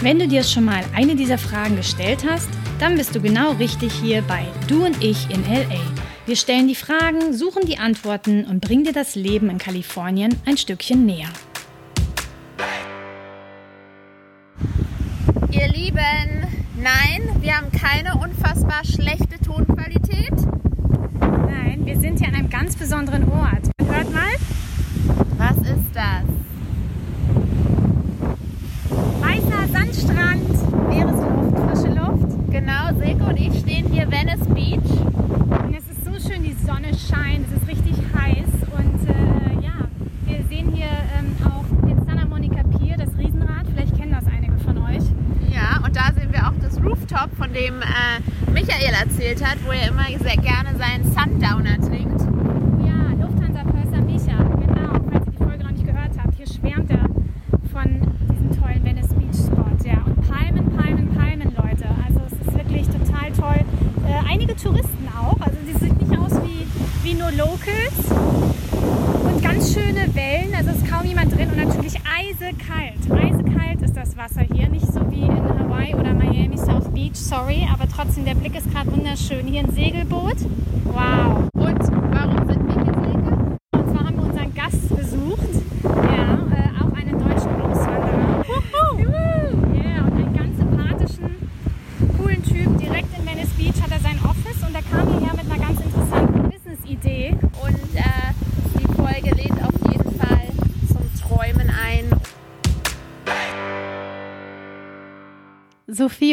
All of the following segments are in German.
Wenn du dir schon mal eine dieser Fragen gestellt hast, dann bist du genau richtig hier bei Du und ich in LA. Wir stellen die Fragen, suchen die Antworten und bringen dir das Leben in Kalifornien ein Stückchen näher. Ihr Lieben, nein, wir haben keine unfassbar schlechte Tonqualität. Nein, wir sind hier an einem ganz besonderen Ort. Hört mal. Was ist das? Sandstrand, Meeresluft, frische Luft. Genau, Silke und ich stehen hier Venice Beach. Und es ist so schön, die Sonne scheint, es ist richtig heiß und äh, ja, wir sehen hier ähm, auch den Santa Monica Pier, das Riesenrad. Vielleicht kennen das einige von euch. Ja, und da sehen wir auch das Rooftop, von dem äh, Michael erzählt hat, wo er immer sehr gerne seinen Sundowner trinkt. Ja, Lufthansa Purser Micha, genau. Falls ihr die Folge noch nicht gehört habt, hier schwärmt er von diesem tollen Venice Beach Spot. Ja, und Palmen, Palmen, Palmen, Leute. Also es ist wirklich total toll. Äh, einige Touristen auch. Also die sieht nicht aus wie, wie nur Locals. Und ganz schöne Wellen, also ist kaum jemand drin und natürlich eisekalt. Eisekalt ist das Wasser hier, nicht so wie in Hawaii oder Miami South Beach, sorry, aber trotzdem der Blick ist gerade wunderschön. Hier ein Segelboot. Wow.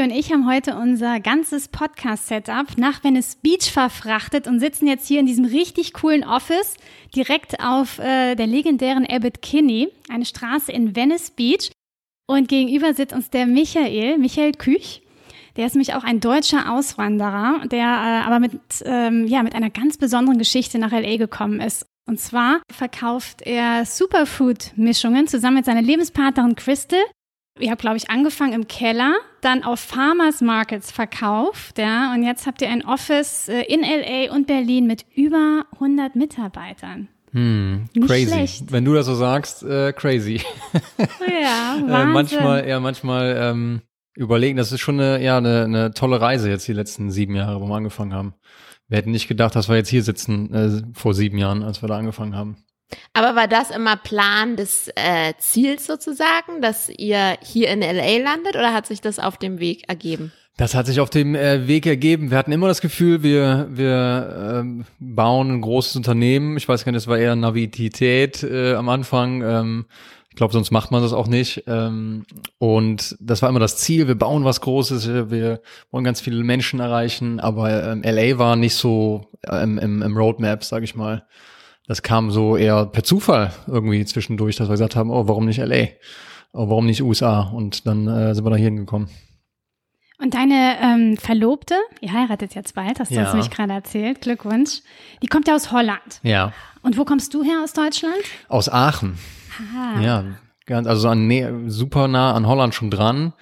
Und ich haben heute unser ganzes Podcast-Setup nach Venice Beach verfrachtet und sitzen jetzt hier in diesem richtig coolen Office direkt auf äh, der legendären Abbott Kinney, eine Straße in Venice Beach. Und gegenüber sitzt uns der Michael, Michael Küch. Der ist nämlich auch ein deutscher Auswanderer, der äh, aber mit, ähm, ja, mit einer ganz besonderen Geschichte nach LA gekommen ist. Und zwar verkauft er Superfood-Mischungen zusammen mit seiner Lebenspartnerin Crystal. Ihr habt, glaube ich, angefangen im Keller, dann auf Farmers Markets verkauft, ja, und jetzt habt ihr ein Office äh, in LA und Berlin mit über 100 Mitarbeitern. Hm, Nicht crazy. schlecht. Wenn du das so sagst, äh, crazy. Ja, Wahnsinn. äh, manchmal, ja, manchmal ähm, überlegen, das ist schon eine, ja, eine, eine tolle Reise jetzt die letzten sieben Jahre, wo wir angefangen haben. Wir hätten nicht gedacht, dass wir jetzt hier sitzen äh, vor sieben Jahren, als wir da angefangen haben. Aber war das immer Plan des äh, Ziels sozusagen, dass ihr hier in LA landet oder hat sich das auf dem Weg ergeben? Das hat sich auf dem äh, Weg ergeben. Wir hatten immer das Gefühl, wir, wir ähm, bauen ein großes Unternehmen. Ich weiß gar nicht, das war eher Naivität äh, am Anfang. Ähm, ich glaube, sonst macht man das auch nicht. Ähm, und das war immer das Ziel. Wir bauen was Großes. Wir, wollen ganz viele Menschen erreichen. Aber ähm, LA war nicht so ähm, im, im Roadmap, sage ich mal. Das kam so eher per Zufall irgendwie zwischendurch, dass wir gesagt haben, oh, warum nicht LA? Oh, warum nicht USA? Und dann äh, sind wir da hier hingekommen. Und deine ähm, Verlobte, ihr heiratet jetzt bald, hast du Ja. uns nämlich gerade erzählt, Glückwunsch. Die kommt ja aus Holland. Ja. Und wo kommst du her aus Deutschland? Aus Aachen. Aha. Ja, ganz, also an, super nah an Holland schon dran.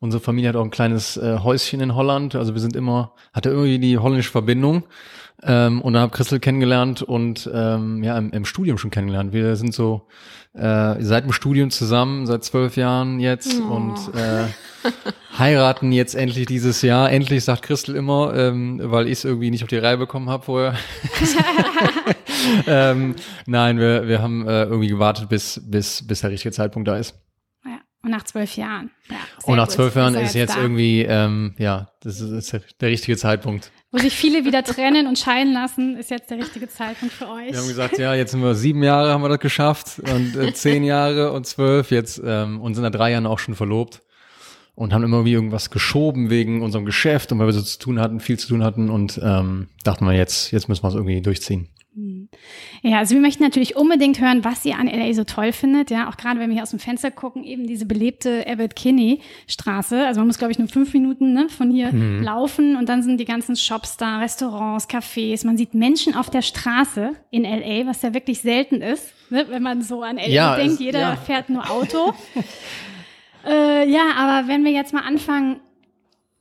Unsere Familie hat auch ein kleines äh, Häuschen in Holland. Also wir sind immer, hatte irgendwie die holländische Verbindung. Ähm, und dann habe Christel kennengelernt und ähm, ja, im, im Studium schon kennengelernt. Wir sind so äh, seit dem Studium zusammen, seit zwölf Jahren jetzt und äh, heiraten jetzt endlich dieses Jahr. Endlich sagt Christel immer, ähm, weil ich es irgendwie nicht auf die Reihe bekommen habe vorher. ähm, nein, wir, wir haben äh, irgendwie gewartet, bis, bis, bis der richtige Zeitpunkt da ist. Und nach zwölf Jahren. Ja, Und nach zwölf Jahren ist jetzt da. irgendwie, ähm, ja, das ist, ist der, richtige Zeitpunkt. Wo sich viele wieder trennen und scheiden lassen, ist jetzt der richtige Zeitpunkt für euch. Wir haben gesagt, ja, jetzt sind wir sieben Jahre, haben wir das geschafft und äh, zehn Jahre und zwölf jetzt ähm, und sind nach drei Jahren auch schon verlobt und haben immer wie irgendwas geschoben wegen unserem Geschäft und weil wir so zu tun hatten, viel zu tun hatten und ähm, dachten wir jetzt, jetzt müssen wir es irgendwie durchziehen. Ja, also wir möchten natürlich unbedingt hören, was ihr an LA so toll findet. Ja, auch gerade wenn wir hier aus dem Fenster gucken, eben diese belebte Abbott Kinney Straße. Also man muss, glaube ich, nur fünf Minuten ne, von hier mhm. laufen und dann sind die ganzen Shops da, Restaurants, Cafés. Man sieht Menschen auf der Straße in LA, was ja wirklich selten ist, ne, wenn man so an LA ja, denkt. Es, Jeder ja. fährt nur Auto. äh, ja, aber wenn wir jetzt mal anfangen,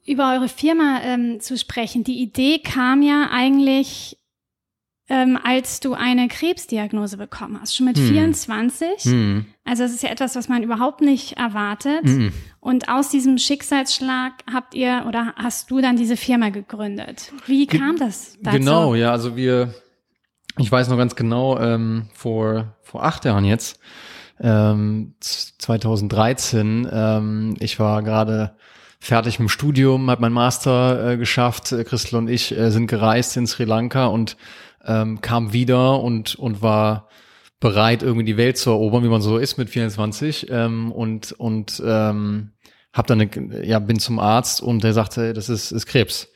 über eure Firma ähm, zu sprechen. Die Idee kam ja eigentlich ähm, als du eine Krebsdiagnose bekommen hast, schon mit hm. 24. Hm. Also das ist ja etwas, was man überhaupt nicht erwartet. Hm. Und aus diesem Schicksalsschlag habt ihr oder hast du dann diese Firma gegründet. Wie kam Ge das dazu? Genau, ja, also wir, ich weiß noch ganz genau, ähm, vor, vor acht Jahren jetzt, ähm, 2013, ähm, ich war gerade fertig mit dem Studium, habe mein Master äh, geschafft. Christel und ich äh, sind gereist in Sri Lanka und ähm, kam wieder und, und war bereit, irgendwie die Welt zu erobern, wie man so ist mit 24 ähm, und und ähm, hab dann eine, ja bin zum Arzt und der sagte, das ist, ist Krebs,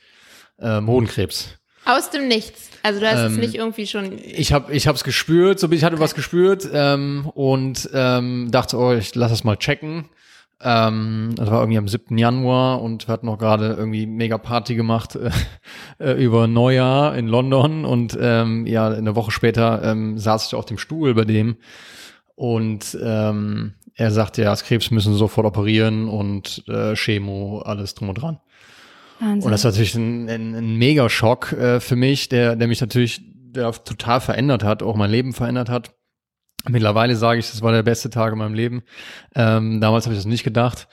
ähm, Hodenkrebs. Aus dem Nichts. Also du hast ähm, es nicht irgendwie schon. Ich habe ich habe es gespürt, so bin ich hatte was gespürt ähm, und ähm, dachte, oh, ich lass es mal checken. Ähm, das war irgendwie am 7. Januar und wir hatten noch gerade irgendwie mega Party gemacht äh, über Neujahr in London und ähm, ja, eine Woche später ähm, saß ich auf dem Stuhl bei dem und ähm, er sagte, ja, das Krebs müssen sofort operieren und äh, Chemo, alles drum und dran. Wahnsinn. Und das war natürlich ein, ein, ein Mega-Schock äh, für mich, der, der mich natürlich der total verändert hat, auch mein Leben verändert hat. Mittlerweile sage ich, das war der beste Tag in meinem Leben. Ähm, damals habe ich das nicht gedacht.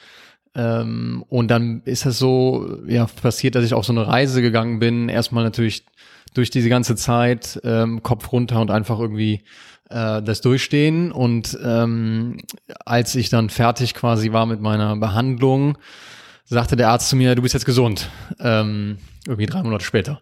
Ähm, und dann ist es so ja passiert, dass ich auf so eine Reise gegangen bin. Erstmal natürlich durch diese ganze Zeit ähm, Kopf runter und einfach irgendwie äh, das durchstehen. Und ähm, als ich dann fertig quasi war mit meiner Behandlung, sagte der Arzt zu mir, du bist jetzt gesund. Ähm, irgendwie drei Monate später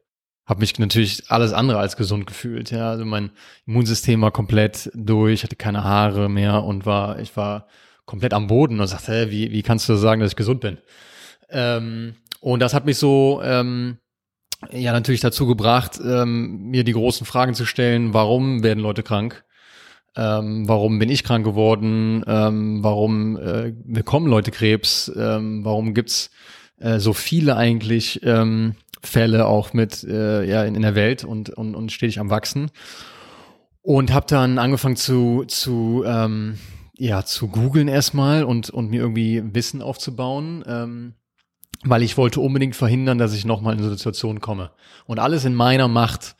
habe mich natürlich alles andere als gesund gefühlt. Ja, also mein Immunsystem war komplett durch, hatte keine Haare mehr und war, ich war komplett am Boden und sagte, hä, wie, wie kannst du sagen, dass ich gesund bin? Ähm, und das hat mich so, ähm, ja, natürlich dazu gebracht, ähm, mir die großen Fragen zu stellen, warum werden Leute krank? Ähm, warum bin ich krank geworden? Ähm, warum äh, bekommen Leute Krebs? Ähm, warum gibt's äh, so viele eigentlich ähm, Fälle auch mit äh, ja in, in der Welt und, und, und stetig am wachsen. Und habe dann angefangen zu, zu ähm, ja, zu googeln erstmal und, und mir irgendwie Wissen aufzubauen, ähm, weil ich wollte unbedingt verhindern, dass ich nochmal in eine Situation komme. Und alles in meiner Macht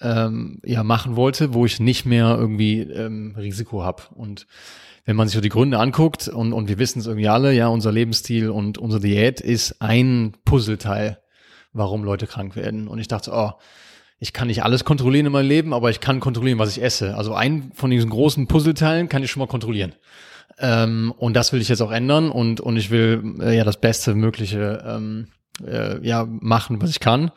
ähm, ja, machen wollte, wo ich nicht mehr irgendwie ähm, Risiko habe. Und wenn man sich so die Gründe anguckt, und, und wir wissen es irgendwie alle, ja, unser Lebensstil und unsere Diät ist ein Puzzleteil warum Leute krank werden. Und ich dachte, oh, ich kann nicht alles kontrollieren in meinem Leben, aber ich kann kontrollieren, was ich esse. Also ein von diesen großen Puzzleteilen kann ich schon mal kontrollieren. Ähm, und das will ich jetzt auch ändern und, und ich will äh, ja das Beste mögliche ähm, äh, ja, machen, was ich kann.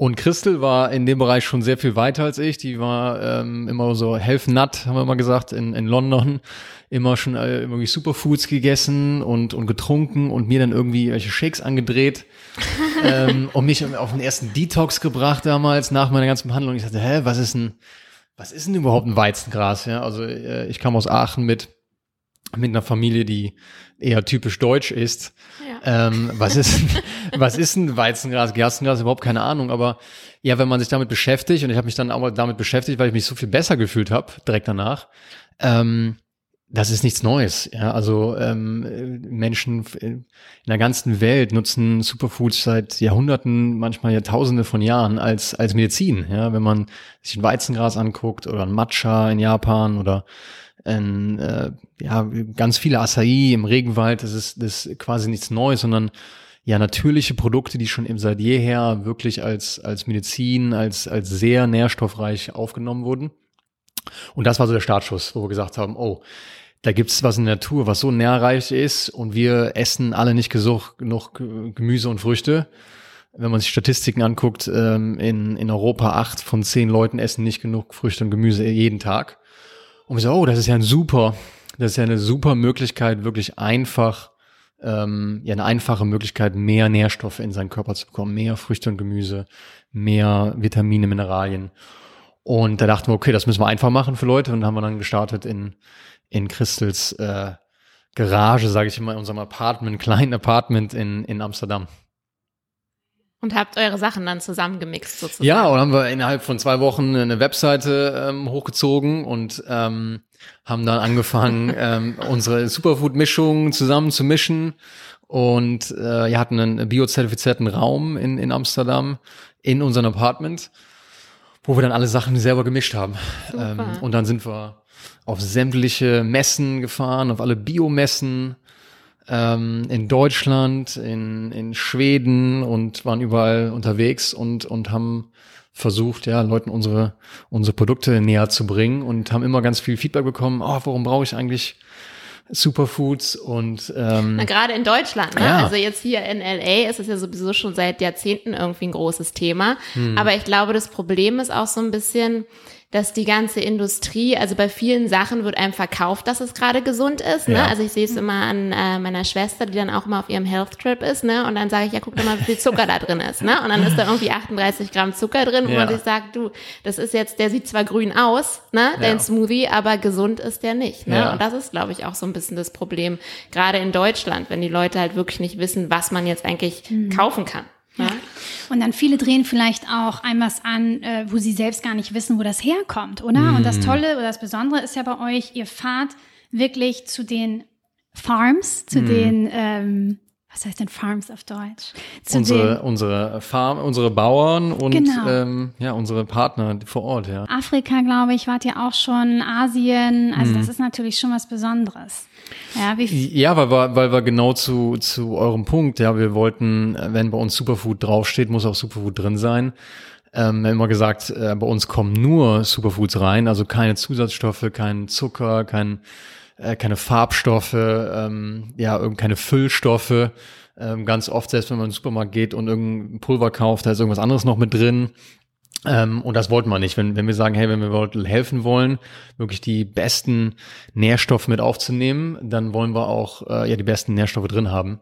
Und Christel war in dem Bereich schon sehr viel weiter als ich. Die war ähm, immer so health nut, haben wir mal gesagt, in, in London. Immer schon äh, irgendwie Superfoods gegessen und, und getrunken und mir dann irgendwie welche Shakes angedreht ähm, und mich auf den ersten Detox gebracht damals nach meiner ganzen Behandlung. Ich dachte, hä, was ist denn, was ist denn überhaupt ein Weizengras? Ja, also äh, ich kam aus Aachen mit mit einer Familie, die eher typisch deutsch ist. Ja. Ähm, was ist was ist ein Weizengras, Gerstengras? Überhaupt keine Ahnung. Aber ja, wenn man sich damit beschäftigt und ich habe mich dann auch damit beschäftigt, weil ich mich so viel besser gefühlt habe direkt danach. Ähm, das ist nichts Neues. Ja, also ähm, Menschen in der ganzen Welt nutzen Superfoods seit Jahrhunderten, manchmal Jahrtausende von Jahren als als Medizin. Ja, wenn man sich ein Weizengras anguckt oder ein Matcha in Japan oder ein, äh, ja, ganz viele Acai im Regenwald, das ist, das ist quasi nichts Neues, sondern ja natürliche Produkte, die schon eben seit jeher wirklich als, als Medizin, als, als sehr nährstoffreich aufgenommen wurden. Und das war so der Startschuss, wo wir gesagt haben, oh, da gibt's was in der Natur, was so nährreich ist und wir essen alle nicht genug, genug Gemüse und Früchte. Wenn man sich Statistiken anguckt, ähm, in, in Europa acht von zehn Leuten essen nicht genug Früchte und Gemüse jeden Tag. Und wir so, oh, das ist ja ein super, das ist ja eine super Möglichkeit, wirklich einfach, ähm, ja, eine einfache Möglichkeit, mehr Nährstoffe in seinen Körper zu bekommen, mehr Früchte und Gemüse, mehr Vitamine, Mineralien. Und da dachten wir, okay, das müssen wir einfach machen für Leute und haben wir dann gestartet in, in Christels äh, Garage, sage ich immer, in unserem Apartment, kleinen Apartment in, in Amsterdam. Und habt eure Sachen dann zusammengemixt sozusagen. Ja, und haben wir innerhalb von zwei Wochen eine Webseite ähm, hochgezogen und ähm, haben dann angefangen, ähm, unsere Superfood-Mischung zusammen zu mischen und äh, wir hatten einen biozertifizierten Raum in, in Amsterdam in unserem Apartment, wo wir dann alle Sachen selber gemischt haben. Ähm, und dann sind wir auf sämtliche Messen gefahren, auf alle Biomessen ähm, in Deutschland, in, in Schweden und waren überall unterwegs und, und haben versucht, ja, Leuten unsere, unsere Produkte näher zu bringen und haben immer ganz viel Feedback bekommen, oh, warum brauche ich eigentlich Superfoods und ähm, Na, gerade in Deutschland, ne? Ja. Also jetzt hier in LA ist es ja sowieso schon seit Jahrzehnten irgendwie ein großes Thema. Hm. Aber ich glaube, das Problem ist auch so ein bisschen, dass die ganze Industrie, also bei vielen Sachen wird einem verkauft, dass es gerade gesund ist. Ne? Ja. Also ich sehe es immer an äh, meiner Schwester, die dann auch immer auf ihrem Health Trip ist, ne? Und dann sage ich, ja, guck doch mal, wie viel Zucker da drin ist, ne? Und dann ist da irgendwie 38 Gramm Zucker drin, wo Ja. man sich sagt, du, das ist jetzt, der sieht zwar grün aus, ne? Dein Ja. Smoothie, aber gesund ist der nicht. Ne? Ja. Und das ist, glaube ich, auch so ein bisschen das Problem, gerade in Deutschland, wenn die Leute halt wirklich nicht wissen, was man jetzt eigentlich kaufen kann. Und dann viele drehen vielleicht auch ein was an, äh, wo sie selbst gar nicht wissen, wo das herkommt, oder? Und das Tolle oder das Besondere ist ja bei euch, ihr fahrt wirklich zu den Farms, zu den, ähm, was heißt denn Farms auf Deutsch? Zu unsere, unsere Farm, unsere Bauern und Genau. ähm, ja, unsere Partner vor Ort, ja. Afrika, glaube ich, wart ihr auch schon, Asien. Also das ist natürlich schon was Besonderes. Ja, wie Ja, weil wir, weil wir genau zu, zu eurem Punkt, ja, wir wollten, wenn bei uns Superfood draufsteht, muss auch Superfood drin sein. Ähm, wir haben immer gesagt, äh, bei uns kommen nur Superfoods rein, also keine Zusatzstoffe, kein Zucker, kein, äh, keine Farbstoffe, ähm, ja, irgend keine Füllstoffe. Ähm, ganz oft, selbst wenn man in den Supermarkt geht und irgendein Pulver kauft, da ist irgendwas anderes noch mit drin. Ähm, und das wollten wir nicht. Wenn, wenn wir sagen, hey, wenn wir helfen wollen, wirklich die besten Nährstoffe mit aufzunehmen, dann wollen wir auch äh, ja die besten Nährstoffe drin haben.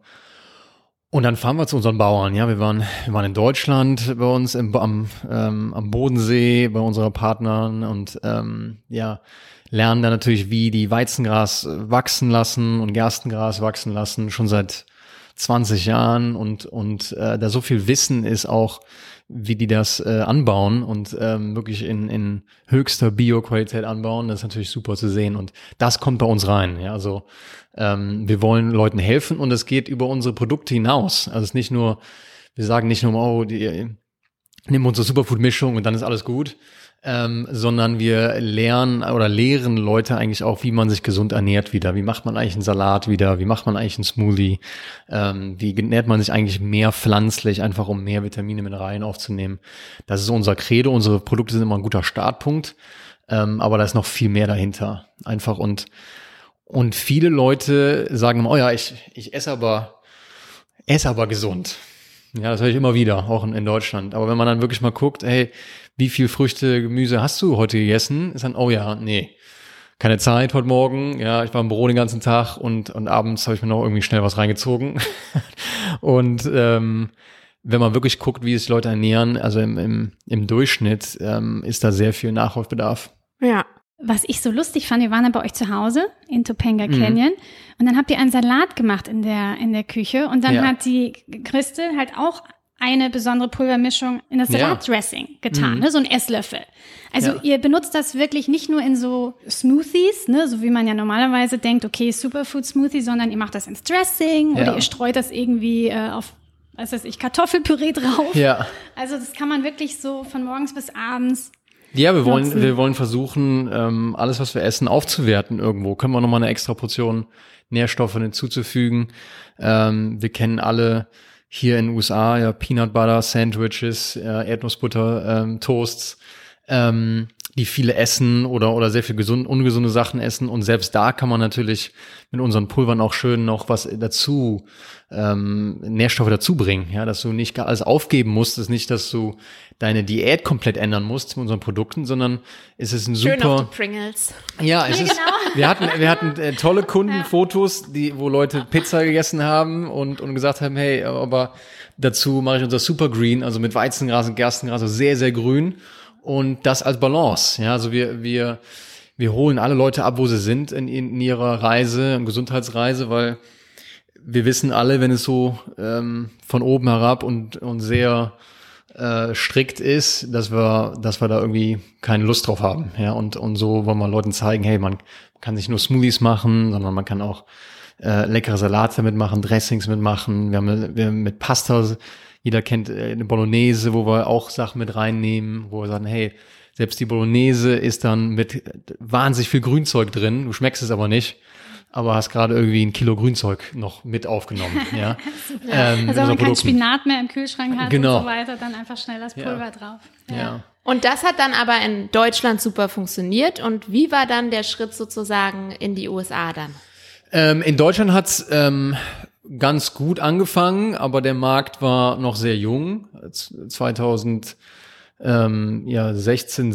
Und dann fahren wir zu unseren Bauern. Ja, wir waren, wir waren in Deutschland bei uns im, am, ähm, am Bodensee bei unseren Partnern und ähm, ja lernen dann natürlich, wie die Weizengras wachsen lassen und Gerstengras wachsen lassen schon seit 20 Jahren und und äh, da so viel Wissen ist auch, wie die das äh, anbauen und ähm, wirklich in, in höchster Bioqualität anbauen, das ist natürlich super zu sehen und das kommt bei uns rein. Ja, also ähm, wir wollen Leuten helfen und es geht über unsere Produkte hinaus. Also es ist nicht nur, wir sagen nicht nur, oh, die, nimm unsere Superfood-Mischung und dann ist alles gut, ähm, sondern wir lernen oder lehren Leute eigentlich auch, wie man sich gesund ernährt wieder. Wie macht man eigentlich einen Salat wieder? Wie macht man eigentlich einen Smoothie? Ähm, wie ernährt man sich eigentlich mehr pflanzlich, einfach um mehr Vitamine, Mineralien aufzunehmen? Das ist unser Credo. Unsere Produkte sind immer ein guter Startpunkt, ähm, aber da ist noch viel mehr dahinter. Einfach und und viele Leute sagen immer, oh ja, ich, ich esse aber, esse aber gesund. Ja, das höre ich immer wieder, auch in, in Deutschland. Aber wenn man dann wirklich mal guckt, hey, wie viel Früchte, Gemüse hast du heute gegessen? Ist dann, oh ja, nee, keine Zeit heute Morgen. Ja, ich war im Büro den ganzen Tag und, und abends habe ich mir noch irgendwie schnell was reingezogen. und ähm, wenn man wirklich guckt, wie sich Leute ernähren, also im, im, im Durchschnitt ähm, ist da sehr viel Nachholbedarf. Ja. Was ich so lustig fand, wir waren ja bei euch zu Hause in Topanga Mhm. Und dann habt ihr einen Salat gemacht in der, in der Küche und dann Ja. hat die Christel halt auch eine besondere Pulvermischung in das Ja. Salatdressing getan, ne? so ein Esslöffel. Also Ja. ihr benutzt das wirklich nicht nur in so Smoothies, ne? so wie man ja normalerweise denkt, okay, Superfood Smoothie, sondern ihr macht das ins Dressing Ja. oder ihr streut das irgendwie äh, auf, was weiß ich, Kartoffelpüree drauf. Ja. Also das kann man wirklich so von morgens bis abends Ja, wir wollen, wir wollen versuchen, ähm, alles, was wir essen, aufzuwerten irgendwo. Können wir nochmal eine extra Portion Nährstoffe hinzuzufügen. Ähm, wir kennen alle hier in den USA ja Peanut Butter Sandwiches, äh, Erdnussbutter ähm, Toasts, ähm, die viele essen oder oder sehr viel gesund, ungesunde Sachen essen. Und selbst da kann man natürlich mit unseren Pulvern auch schön noch was dazu ähm, Nährstoffe dazu bringen, ja, dass du nicht alles aufgeben musst, ist nicht, dass du deine Diät komplett ändern musst mit unseren Produkten, sondern es ist ein Schön auf super die Pringles. ja, es ist, wir hatten, wir hatten äh, tolle Kundenfotos, die, wo Leute Pizza gegessen haben und, und gesagt haben, hey, aber dazu mache ich unser Super Green, also mit Weizengras und Gerstengras, also sehr, sehr grün. und das als Balance. Ja, also wir, wir, wir holen alle Leute ab, wo sie sind in, in ihrer Reise, in Gesundheitsreise, weil wir wissen alle, wenn es so ähm, von oben herab und, und sehr äh, strikt ist, dass wir, dass wir da irgendwie keine Lust drauf haben. Ja, und, und so wollen wir Leuten zeigen, hey, man kann nicht nur Smoothies machen, sondern man kann auch äh, leckere Salate mitmachen, Dressings mitmachen. Wir haben, wir haben mit Pasta, jeder kennt äh, eine Bolognese, wo wir auch Sachen mit reinnehmen, wo wir sagen, hey, selbst die Bolognese ist dann mit wahnsinnig viel Grünzeug drin, du schmeckst es aber nicht aber hast gerade irgendwie ein Kilo Grünzeug noch mit aufgenommen. Ja. ähm, also wenn man kein Spinat mehr im Kühlschrank hat genau. und so weiter, dann einfach schnell das Pulver ja. drauf. Ja. ja. Und das hat dann aber in Deutschland super funktioniert. Und wie war dann der Schritt sozusagen in die USA dann? Ähm, in Deutschland hat's ähm, ganz gut angefangen, aber der Markt war noch sehr jung. 2016, ähm, ja, 17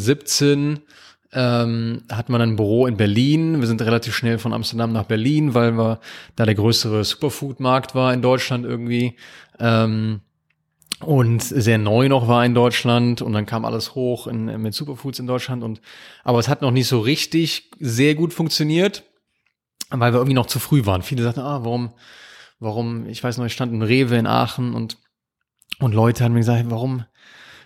ähm, hat man ein Büro in Berlin. Wir sind relativ schnell von Amsterdam nach Berlin, weil wir da der größere Superfood-Markt war in Deutschland irgendwie. Ähm, und sehr neu noch war in Deutschland und dann kam alles hoch in, mit Superfoods in Deutschland und aber es hat noch nicht so richtig sehr gut funktioniert, weil wir irgendwie noch zu früh waren. Viele sagten, ah, warum, warum, ich weiß noch, ich stand in Rewe in Aachen und und Leute haben mir gesagt, warum,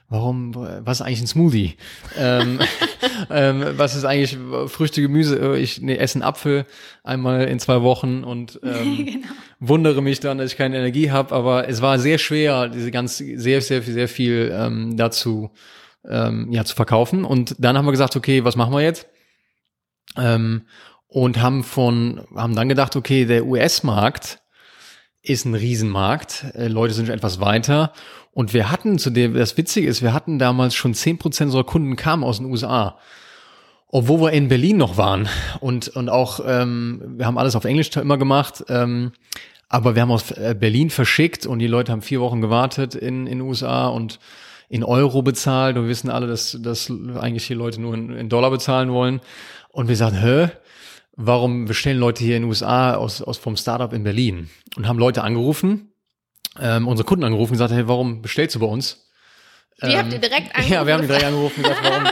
warum, was ist eigentlich ein Smoothie? ähm, ähm, was ist eigentlich Früchte, Gemüse? Ich nee, esse einen Apfel einmal in zwei Wochen und ähm, genau. wundere mich dann, dass ich keine Energie habe. Aber es war sehr schwer, diese ganz, sehr, sehr, sehr viel ähm, dazu ähm, ja, zu verkaufen. Und dann haben wir gesagt, okay, was machen wir jetzt? Ähm, und haben von, haben dann gedacht, okay, der US-Markt ist ein Riesenmarkt. Äh, Leute sind schon etwas weiter. Und wir hatten zu dem, das Witzige ist, wir hatten damals schon zehn Prozent unserer Kunden kamen aus den USA. Obwohl wir in Berlin noch waren. Und, und auch, ähm, wir haben alles auf Englisch immer gemacht. Ähm, aber wir haben aus äh, Berlin verschickt und die Leute haben vier Wochen gewartet in, in USA und in Euro bezahlt. Und wir wissen alle, dass, dass eigentlich die Leute nur in, in Dollar bezahlen wollen. Und wir sagten, hä? Warum bestellen Leute hier in den USA aus, aus vom Startup in Berlin? Und haben Leute angerufen ähm, unsere Kunden angerufen und gesagt, hey, warum bestellst du bei uns? Wie ähm, habt ihr direkt angerufen? Ja, wir haben die direkt angerufen und gesagt, warum,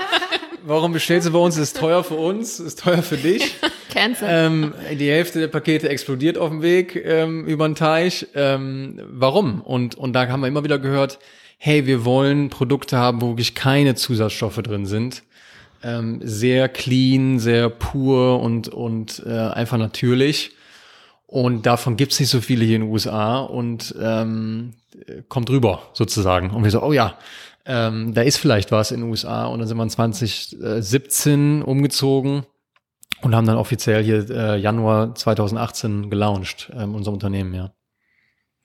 warum bestellst du bei uns? Ist teuer für uns, ist teuer für dich. Cancel. Ähm, die Hälfte der Pakete explodiert auf dem Weg ähm, über den Teich. Ähm, warum? Und, und da haben wir immer wieder gehört, hey, wir wollen Produkte haben, wo wirklich keine Zusatzstoffe drin sind. Ähm, sehr clean, sehr pur und, und äh, einfach natürlich. Und davon gibt's nicht so viele hier in den USA und ähm, kommt rüber sozusagen. Und wir so, oh ja, ähm, da ist vielleicht was in den USA. Und dann sind wir in 2017 umgezogen und haben dann offiziell hier äh, Januar 2018 gelauncht, ähm, unser Unternehmen, ja.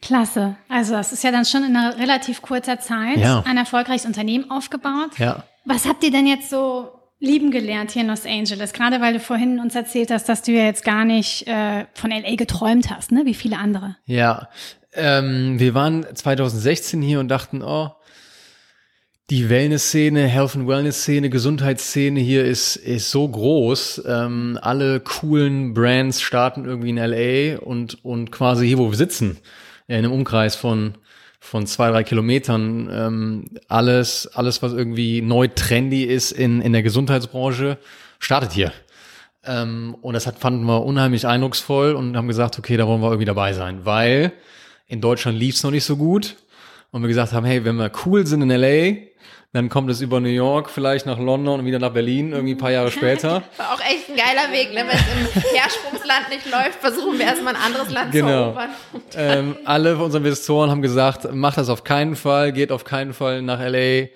Klasse. Also das ist ja dann schon in einer relativ kurzer Zeit ja. ein erfolgreiches Unternehmen aufgebaut. Ja. Was habt ihr denn jetzt so lieben gelernt hier in Los Angeles? Gerade weil du vorhin uns erzählt hast, dass du ja jetzt gar nicht äh, von LA geträumt hast, ne? Wie viele andere. Ja, ähm, wir waren 2016 hier und dachten, oh, die Wellness-Szene, Health and Wellness-Szene, Gesundheitsszene hier ist, ist so groß. Ähm, alle coolen Brands starten irgendwie in LA und, und quasi hier, wo wir sitzen, in einem Umkreis von von zwei, drei Kilometern. Ähm, alles, alles, was irgendwie neu trendy ist in, in der Gesundheitsbranche, startet hier. Ähm, und das hat, fanden wir unheimlich eindrucksvoll und haben gesagt, okay, da wollen wir irgendwie dabei sein, weil in Deutschland lief es noch nicht so gut. Und wir gesagt haben, hey, wenn wir cool sind in LA, dann kommt es über New York, vielleicht nach London und wieder nach Berlin, irgendwie ein paar Jahre später. War auch echt ein geiler Weg, ne? Wenn es im Hersprungsland nicht läuft, versuchen wir erstmal ein anderes Land genau. zu erobern. Ähm, alle unsere Investoren haben gesagt, macht das auf keinen Fall, geht auf keinen Fall nach LA,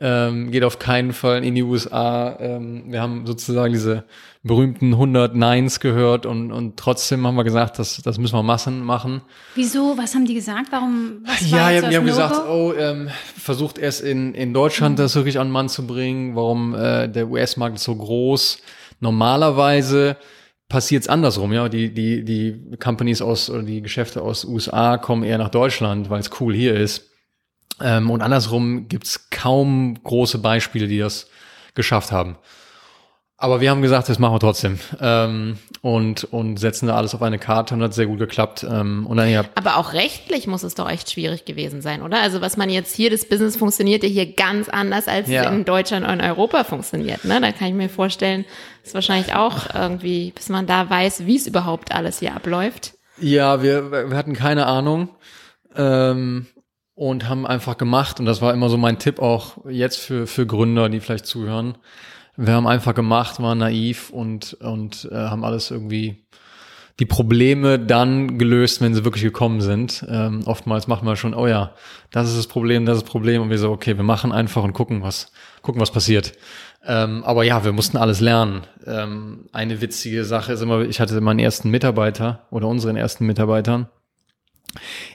ähm, geht auf keinen Fall in die USA. Ähm, wir haben sozusagen diese berühmten 100 Nines gehört und, und trotzdem haben wir gesagt, das, das müssen wir Massen machen. Wieso? Was haben die gesagt? Warum? Was ja, die, die haben gesagt, oh, ähm, versucht erst in, in Deutschland mhm. das wirklich an den Mann zu bringen. Warum äh, der US-Markt ist so groß? Normalerweise passiert es andersrum, ja. Die, die, die Companies aus oder die Geschäfte aus USA kommen eher nach Deutschland, weil es cool hier ist. Ähm, und andersrum gibt's kaum große Beispiele, die das geschafft haben. Aber wir haben gesagt, das machen wir trotzdem. Ähm, und, und setzen da alles auf eine Karte und hat sehr gut geklappt. Ähm, und dann ja. Aber auch rechtlich muss es doch echt schwierig gewesen sein, oder? Also was man jetzt hier, das Business funktioniert ja hier ganz anders, als Ja. in Deutschland und Europa funktioniert. Ne? Da kann ich mir vorstellen, ist wahrscheinlich auch irgendwie, bis man da weiß, wie es überhaupt alles hier abläuft. Ja, wir, wir hatten keine Ahnung ähm, und haben einfach gemacht. Und das war immer so mein Tipp auch jetzt für, für Gründer, die vielleicht zuhören. Wir haben einfach gemacht, waren naiv und, und äh, haben alles irgendwie die Probleme dann gelöst, wenn sie wirklich gekommen sind. Ähm, oftmals macht man schon, oh ja, das ist das Problem, das ist das Problem. Und wir so, okay, wir machen einfach und gucken, was, gucken, was passiert. Ähm, aber ja, wir mussten alles lernen. Ähm, eine witzige Sache ist immer, ich hatte meinen ersten Mitarbeiter oder unseren ersten Mitarbeitern.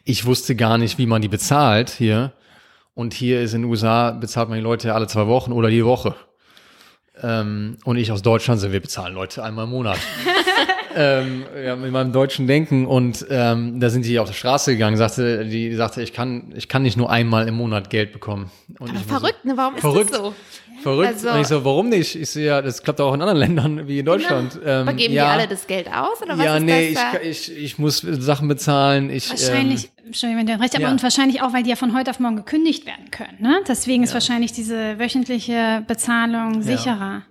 Ich wusste gar nicht, wie man die bezahlt hier. Und hier ist in den USA bezahlt man die Leute alle zwei Wochen oder die Woche. Ähm, und ich aus Deutschland sind, wir bezahlen Leute einmal im Monat. ähm, ja, mit meinem deutschen Denken und ähm, da sind die auf der Straße gegangen, sagte, die sagte, ich kann, ich kann nicht nur einmal im Monat Geld bekommen. Und Aber ich war so, verrückt, ne? Warum ist Verrückt. das so? Verrückt. Also- und ich so, warum nicht? Ich so, ja, das klappt auch in anderen Ländern wie in Deutschland. Ähm, Aber geben ja, die alle das Geld aus oder was ja, ist nee, ich, das da? ich, ich muss Sachen bezahlen. Ich, Wahrscheinlich, Ähm, Entschuldigung, wenn du recht, aber ja. und wahrscheinlich auch, weil die ja von heute auf morgen gekündigt werden können. Ne? Deswegen ist wahrscheinlich diese wöchentliche Bezahlung sicherer.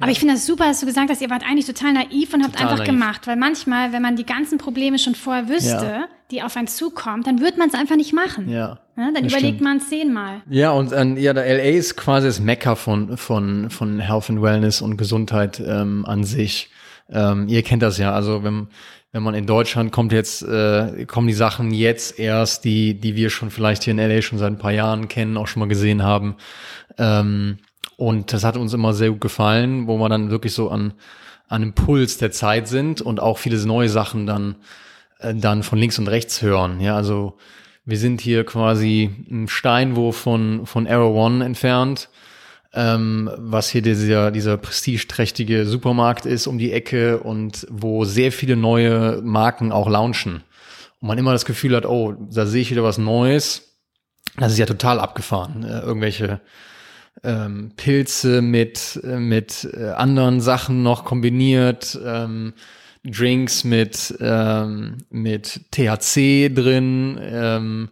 Aber ich finde das super, dass du gesagt hast, ihr wart eigentlich total naiv und habt Total einfach naiv. gemacht. Weil manchmal, wenn man die ganzen Probleme schon vorher wüsste, Ja. die auf einen zukommen, dann würde man es einfach nicht machen. ja. Ne? Dann Das überlegt stimmt. man es zehnmal. Ja, und ähm, ja, der LA ist quasi das Mekka von, von, von Health and Wellness und Gesundheit ähm, an sich. Ähm, ihr kennt das ja, also wenn, wenn man in Deutschland kommt jetzt, äh, kommen die Sachen jetzt erst, die, die wir schon vielleicht hier in LA schon seit ein paar Jahren kennen, auch schon mal gesehen haben. Ähm, und das hat uns immer sehr gut gefallen, wo wir dann wirklich so an, an dem Puls der Zeit sind und auch viele neue Sachen dann, äh, dann von links und rechts hören. Ja, also wir sind hier quasi ein Steinwurf von, von Arrow One entfernt, ähm, was hier dieser, dieser prestigeträchtige Supermarkt ist um die Ecke und wo sehr viele neue Marken auch launchen. Und man immer das Gefühl hat, oh, da sehe ich wieder was Neues. Das ist ja total abgefahren. Äh, irgendwelche ähm, Pilze mit, äh, mit äh, anderen Sachen noch kombiniert, ähm, Drinks mit, ähm, mit THC drin, ähm,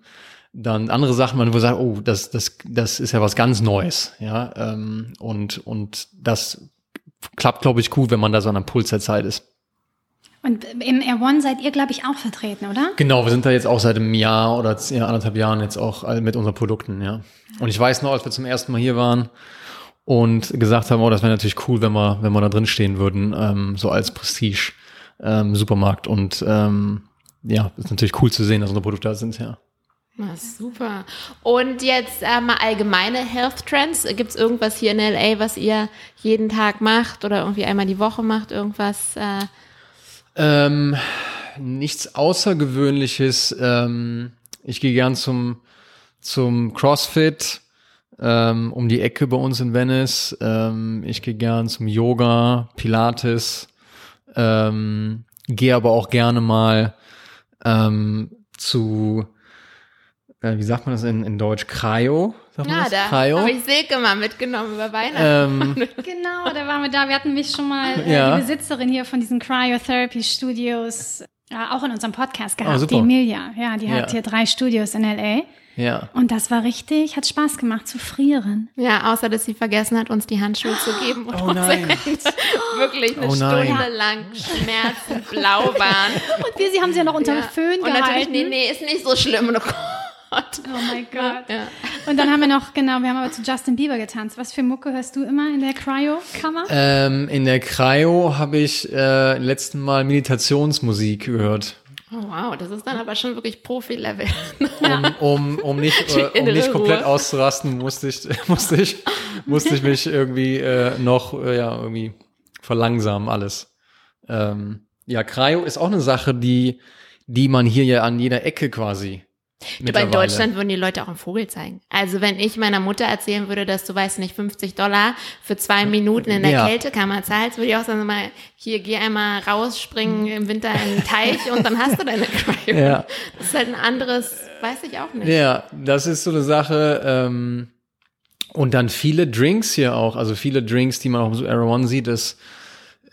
dann andere Sachen, wo man sagt, oh, das, das, das ist ja was ganz Neues, ja, ähm, und, und das klappt, glaube ich, gut, wenn man da so an einem Puls der Zeit ist. Und im R1 seid ihr, glaube ich, auch vertreten, oder? Genau, wir sind da jetzt auch seit einem Jahr oder anderthalb Jahren jetzt auch mit unseren Produkten, ja. Und ich weiß noch, als wir zum ersten Mal hier waren und gesagt haben, oh, das wäre natürlich cool, wenn wir, wenn wir da drin stehen würden, ähm, so als Prestige ähm, Supermarkt. Und ähm, ja, ist natürlich cool zu sehen, dass unsere Produkte da sind, ja. Na, super. Und jetzt äh, mal allgemeine Health Trends. Gibt es irgendwas hier in LA, was ihr jeden Tag macht oder irgendwie einmal die Woche macht? Irgendwas? Äh, Ähm, nichts Außergewöhnliches. Ähm, ich gehe gern zum, zum CrossFit ähm, um die Ecke bei uns in Venice. Ähm, ich gehe gern zum Yoga, Pilates. Ähm, gehe aber auch gerne mal ähm, zu, äh, wie sagt man das in, in Deutsch, Cryo? Man ja, da Cryo? habe ich Silke mal mitgenommen über Weihnachten. ähm, Genau, da waren wir da. Wir hatten mich schon mal, äh, Ja. die Besitzerin hier von diesen Cryotherapy Studios, ja, auch in unserem Podcast gehabt, Ah, super. die Emilia. Ja, die hat Ja. hier drei Studios in L.A. ja. Und das war richtig, hat Spaß gemacht zu frieren. Ja, außer dass sie vergessen hat, uns die Handschuhe zu geben und Oh nein. Wirklich eine Oh nein. Stunde lang Schmerzen blau waren. Und wir, sie haben sie ja noch unter Ja. Föhn Und gehalten. natürlich, nee, nee, ist nicht so schlimm. Und oh Gott. Oh mein Gott. Ja. Und dann haben wir noch, genau, wir haben aber zu Justin Bieber getanzt. Was für Mucke hörst du immer in der Cryo-Kammer? Ähm, in der Cryo habe ich äh, letzten Mal Meditationsmusik gehört. Oh, wow, das ist dann aber schon wirklich Profi-Level. Um, um, um nicht, äh, um nicht komplett Ruhe. auszurasten, musste ich, musste ich, musste ich mich irgendwie äh, noch äh, ja, irgendwie verlangsamen alles. Ähm, ja, Cryo ist auch eine Sache, die, die man hier ja an jeder Ecke quasi. Aber in Deutschland würden die Leute auch einen Vogel zeigen. Also wenn ich meiner Mutter erzählen würde, dass du, weißt nicht, 50 Dollar für zwei Minuten in der Ja. Kältekammer zahlst, würde ich auch sagen, mal, hier, geh einmal raus, springen im Winter in den Teich und dann hast du deine Cryo. Ja. Das ist halt ein anderes, weiß ich auch nicht. Ja, das ist so eine Sache, ähm, Und dann viele Drinks hier auch, also viele Drinks, die man auch im Era One sieht, ist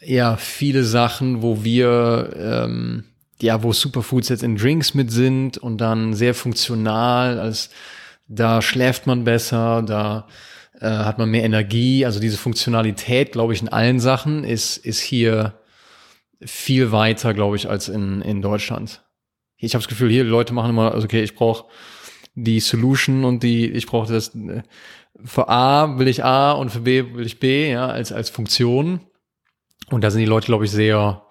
ja viele Sachen, wo wir ähm, ja, wo Superfoods jetzt in Drinks mit sind und dann sehr funktional, als da schläft man besser, da äh, hat man mehr Energie. Also diese Funktionalität, glaube ich, in allen Sachen ist, ist hier viel weiter, glaube ich, als in, in Deutschland. Ich habe das Gefühl, hier Leute machen immer, also okay, ich brauche die Solution und die, ich brauche das, äh, für A will ich A und für B will ich B, ja, als, als Funktion. Und da sind die Leute, glaube ich, sehr,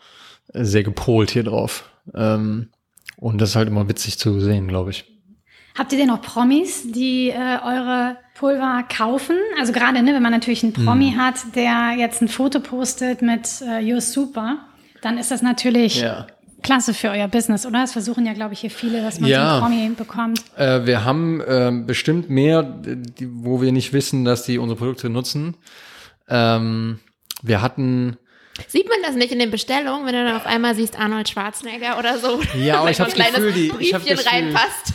sehr gepolt hier drauf. Ähm, und das ist halt immer witzig zu sehen, glaube ich. Habt ihr denn noch Promis, die äh, eure Pulver kaufen? Also gerade, ne, wenn man natürlich einen Promi hm. hat, der jetzt ein Foto postet mit äh, You're Super, dann ist das natürlich ja. klasse für euer Business, oder? Das versuchen ja, glaube ich, hier viele, dass man ja. so einen Promi bekommt. Äh, wir haben äh, bestimmt mehr, die, wo wir nicht wissen, dass die unsere Produkte nutzen. Ähm, wir hatten Sieht man das nicht in den Bestellungen, wenn du dann auf einmal siehst Arnold Schwarzenegger oder so? Ja, aber ich habe das Gefühl, die, Gefühl, reinpasst.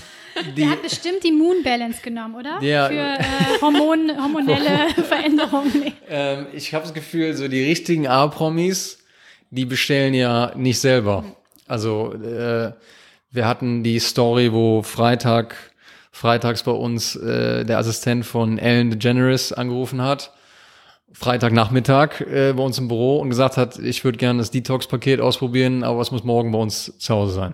Die, Der hat bestimmt die Moon Balance genommen, oder? Ja. Für äh, Hormon, hormonelle Veränderungen. Ähm, ich habe das Gefühl, so die richtigen A-Promis, die bestellen ja nicht selber. Also äh, wir hatten die Story, wo Freitag, freitags bei uns äh, der Assistent von Ellen DeGeneres angerufen hat Freitagnachmittag äh, bei uns im Büro und gesagt hat, ich würde gerne das Detox-Paket ausprobieren, aber es muss morgen bei uns zu Hause sein.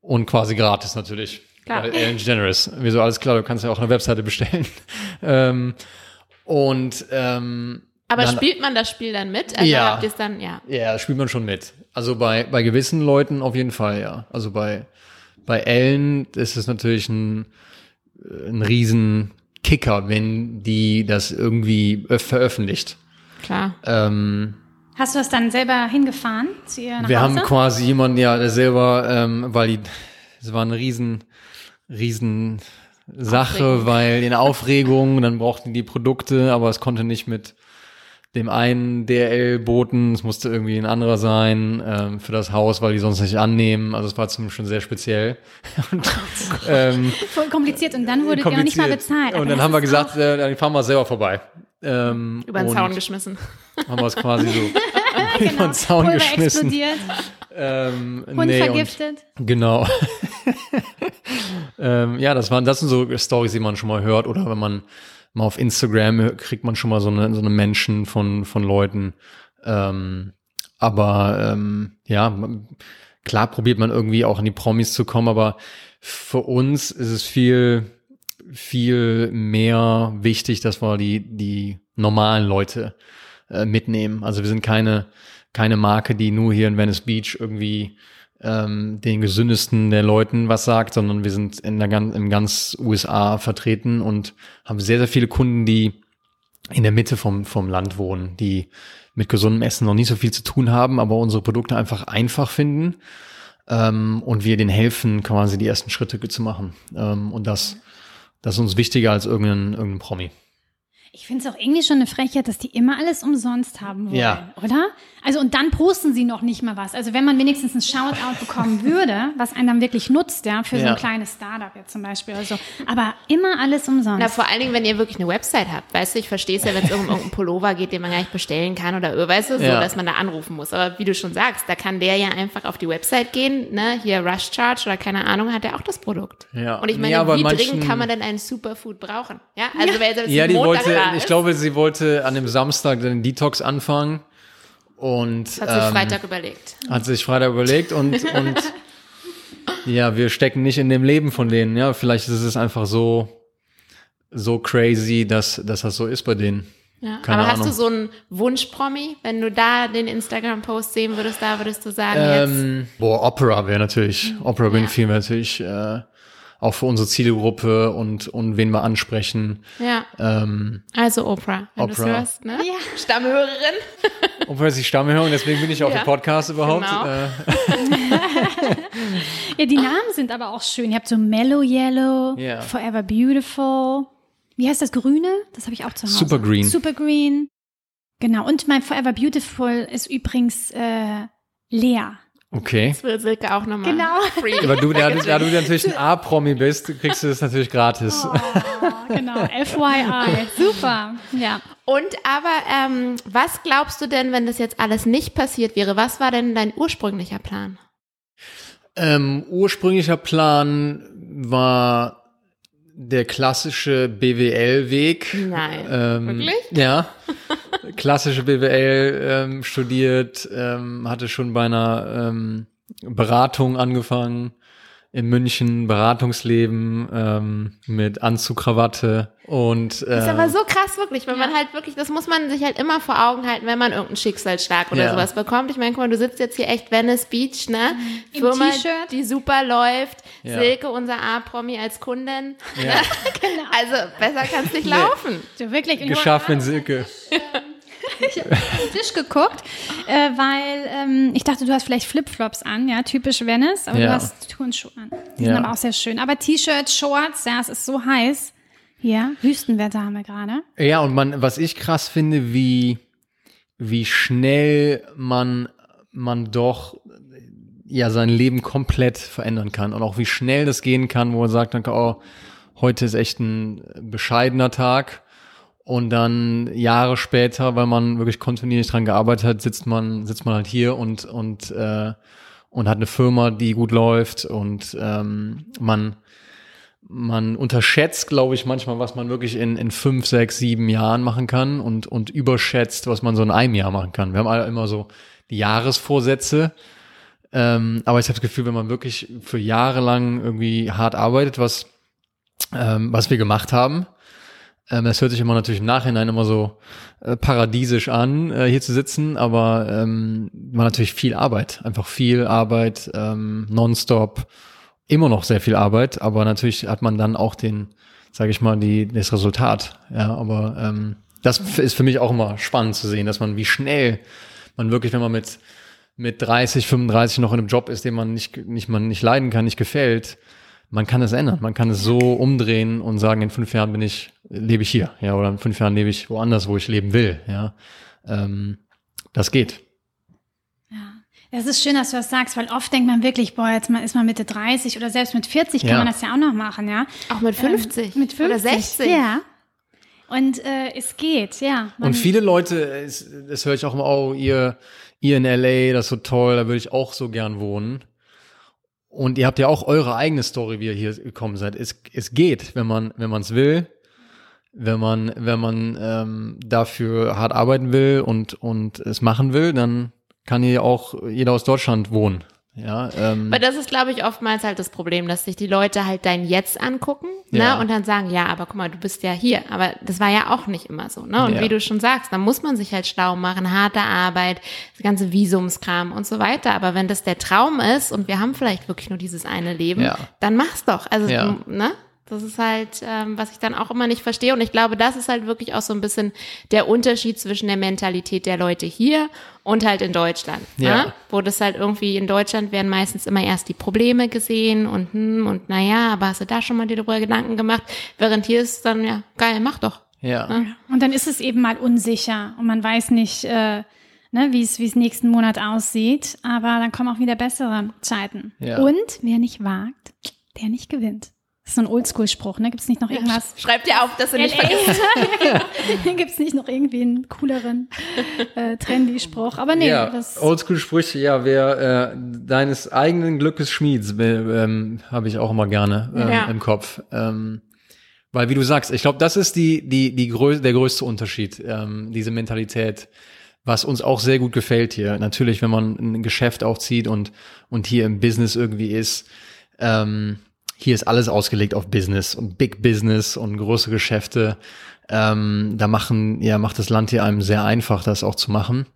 Und quasi gratis natürlich. Klar. Ellen Generous. Wieso alles klar, du kannst ja auch eine Webseite bestellen. ähm, und ähm, aber dann, spielt man das Spiel dann mit? Also ja. dann, ja. Ja, spielt man schon mit. Also bei, bei gewissen Leuten auf jeden Fall, ja. Also bei, bei Ellen ist es natürlich ein, ein riesen Kicker, wenn die das irgendwie veröffentlicht. Klar. Ähm, Hast du das dann selber hingefahren zu ihr nach Wir Hause? haben quasi jemanden, ja, der selber, ähm, weil die, es war eine riesen, riesen Sache, Aufregung. weil in Aufregung, dann brauchten die Produkte, aber es konnte nicht mit dem einen DRL-Boten, es musste irgendwie ein anderer sein ähm, für das Haus, weil die sonst nicht annehmen. Also es war zum schon sehr speziell. und, ähm, Voll kompliziert und dann wurde gar nicht mal bezahlt. Und dann haben wir gesagt, äh, dann fahren wir selber vorbei. Ähm, über den Zaun geschmissen. Haben wir es quasi so genau. über den Zaun Pulver geschmissen. Explodiert. Ähm, Hund nee, vergiftet. Und, genau. ähm, ja, das waren das sind so Stories, die man schon mal hört oder wenn man mal auf Instagram kriegt man schon mal so eine, so eine Menschen von, von Leuten. Ähm, aber ähm, ja, klar probiert man irgendwie auch an die Promis zu kommen, aber für uns ist es viel, viel mehr wichtig, dass wir die, die normalen Leute äh, mitnehmen. Also wir sind keine, keine Marke, die nur hier in Venice Beach irgendwie ähm, den gesündesten der Leuten was sagt, sondern wir sind in der ganz, im ganz USA vertreten und haben sehr, sehr viele Kunden, die in der Mitte vom, vom Land wohnen, die mit gesundem Essen noch nicht so viel zu tun haben, aber unsere Produkte einfach einfach finden ähm, und wir denen helfen, quasi die ersten Schritte zu machen. Ähm, und das, das ist uns wichtiger als irgendein, irgendein Promi. Ich finde es auch irgendwie schon eine Frechheit, dass die immer alles umsonst haben wollen, ja. oder? Also und dann posten sie noch nicht mal was. Also wenn man wenigstens ein Shoutout bekommen würde, was einen dann wirklich nutzt, ja, für ja. so ein kleines Startup jetzt zum Beispiel oder so. Aber immer alles umsonst. Na, vor allen Dingen, wenn ihr wirklich eine Website habt, weißt du, ich verstehe es ja, wenn es um irgendeinen Pullover geht, den man gar nicht bestellen kann oder weißt du, so, ja. dass man da anrufen muss. Aber wie du schon sagst, da kann der ja einfach auf die Website gehen, ne, hier Rush Charge oder keine Ahnung, hat er auch das Produkt. Ja. Und ich meine, ja, wie manchen... dringend kann man denn einen Superfood brauchen? Ja, also ja. wer selbst ja, die Montag wollte, ich glaube, sie wollte an dem Samstag den Detox anfangen und hat sich ähm, Freitag überlegt. Hat sich Freitag überlegt und, und ja, wir stecken nicht in dem Leben von denen. Ja, vielleicht ist es einfach so, so crazy, dass, dass das so ist bei denen. Ja, Keine aber Ahnung. hast du so einen Wunsch-Promi, wenn du da den Instagram-Post sehen würdest, da würdest du sagen ähm, jetzt? Boah, Opera wäre natürlich, Opera Winfrey wäre natürlich äh, auch für unsere Zielgruppe und, und wen wir ansprechen. Ja. Ähm, also Oprah, wenn du hörst, ne? Ja. Stammhörerin. Oprah ist die Stammhörerin, deswegen bin ich auf ja. dem Podcast überhaupt. Genau. Äh. ja, die Namen sind aber auch schön. Ihr habt so Mellow Yellow, yeah. Forever Beautiful. Wie heißt das Grüne? Das habe ich auch zu Hause. Super Green. Super Green. Genau. Und mein Forever Beautiful ist übrigens äh, leer. Okay. Das will Silke auch nochmal. Genau. Free. Aber du, da, da du natürlich ein A-Promi bist, kriegst du das natürlich gratis. Oh, genau, FYI. Super. Ja. Und aber, ähm, was glaubst du denn, wenn das jetzt alles nicht passiert wäre? Was war denn dein ursprünglicher Plan? Ähm, ursprünglicher Plan war der klassische BWL-Weg. Nein. Ähm, Wirklich? Ja. Klassische BWL ähm, studiert, ähm, hatte schon bei einer ähm, Beratung angefangen in München, Beratungsleben ähm, mit Anzug, Krawatte und äh, Das ist aber so krass, wirklich, wenn man halt wirklich, das muss man sich halt immer vor Augen halten, wenn man irgendeinen Schicksalsschlag oder Ja. sowas bekommt. Ich meine, guck mal, du sitzt jetzt hier echt Venice Beach, ne? Im Firma, T-Shirt. die super läuft. Ja. Silke, unser A-Promi als Kundin. ja, Also besser kann es nicht laufen. So wirklich. Geschafft mit Silke. Ich habe auf den Tisch geguckt, äh, weil ähm, ich dachte, du hast vielleicht Flipflops an, ja, typisch Venice, aber Ja. du hast Turnschuhe an. Die Ja. sind aber auch sehr schön. Aber T-Shirts, Shorts, ja, es ist so heiß. Ja, Wüstenwetter haben wir gerade. Ja, und man, was ich krass finde, wie, wie schnell man, man doch ja sein Leben komplett verändern kann und auch wie schnell das gehen kann, wo man sagt, dann, oh, heute ist echt ein bescheidener Tag und dann Jahre später, weil man wirklich kontinuierlich dran gearbeitet hat, sitzt man, sitzt man halt hier und, und, äh, und hat eine Firma, die gut läuft und ähm, man, man unterschätzt, glaube ich, manchmal, was man wirklich in, in fünf, sechs, sieben Jahren machen kann und, und überschätzt, was man so in einem Jahr machen kann. Wir haben alle immer so die Jahresvorsätze. Ähm, aber ich habe das Gefühl, wenn man wirklich für Jahre lang irgendwie hart arbeitet, was, ähm, was wir gemacht haben, ähm, das hört sich immer natürlich im Nachhinein immer so äh, paradiesisch an, äh, hier zu sitzen, aber ähm, war natürlich viel Arbeit, einfach viel Arbeit, ähm, nonstop, immer noch sehr viel Arbeit, aber natürlich hat man dann auch den, sage ich mal, die, das Resultat. Ja, aber ähm, das ist für mich auch immer spannend zu sehen, dass man wie schnell man wirklich, wenn man mit mit 30, 35 noch in einem Job ist, den man nicht, nicht, man nicht leiden kann, nicht gefällt, man kann es ändern. Man kann es so umdrehen und sagen, in fünf Jahren bin ich, lebe ich hier, ja, oder in fünf Jahren lebe ich woanders, wo ich leben will, ja. Ähm, das geht. Das ist schön, dass du das sagst, weil oft denkt man wirklich, boah, jetzt ist man Mitte 30 oder selbst mit 40 kann Ja. man das ja auch noch machen, ja. Auch mit 50. Ähm, mit 50. Oder 60. Ja. Und äh, es geht, ja. Und viele Leute, es- das höre ich auch immer, oh, ihr, ihr in LA, das ist so toll, da würde ich auch so gern wohnen. Und ihr habt ja auch eure eigene Story, wie ihr hier gekommen seid. Es, es geht, wenn man, wenn man es will, wenn man, wenn man ähm, dafür hart arbeiten will und, und es machen will, dann kann hier auch jeder aus Deutschland wohnen. Ja, ähm, Aber das ist, glaube ich, oftmals halt das Problem, dass sich die Leute halt dein Jetzt angucken Ja. ne? und dann sagen, ja, aber guck mal, du bist ja hier. Aber das war ja auch nicht immer so. Ne? Und Ja. wie du schon sagst, dann muss man sich halt schlau machen, harte Arbeit, das ganze Visumskram und so weiter. Aber wenn das der Traum ist und wir haben vielleicht wirklich nur dieses eine Leben, Ja. dann mach's doch. Also, ne? Das ist halt, ähm, was ich dann auch immer nicht verstehe. Und ich glaube, das ist halt wirklich auch so ein bisschen der Unterschied zwischen der Mentalität der Leute hier und halt in Deutschland. Ja. Ne? Wo das halt irgendwie in Deutschland werden meistens immer erst die Probleme gesehen und hm, und naja, aber hast du da schon mal dir darüber Gedanken gemacht? Während hier ist dann, ja, geil, mach doch. ja. und dann ist es eben mal unsicher und man weiß nicht, äh, ne, wie es wie es nächsten Monat aussieht. Aber dann kommen auch wieder bessere Zeiten. Ja. Und wer nicht wagt, der nicht gewinnt. Das ist so ein Oldschool-Spruch, ne? Gibt es nicht noch irgendwas? Schreib dir auf, dass du nicht vergisst. Gibt es nicht noch irgendwie einen cooleren, äh, trendy Spruch? Aber nee, ja, das Oldschool-Sprüche, ja, wer äh, deines eigenen Glückes Schmieds, äh, ähm, habe ich auch immer gerne äh, Ja. im Kopf. Ähm, weil, wie du sagst, ich glaube, das ist die, die, die grö der größte Unterschied, ähm, diese Mentalität, was uns auch sehr gut gefällt hier. Natürlich, wenn man ein Geschäft aufzieht und, und hier im Business irgendwie ist, ähm, hier ist alles ausgelegt auf Business und Big Business und große Geschäfte. Ähm, da machen, ja, macht das Land hier einem sehr einfach, das auch zu machen.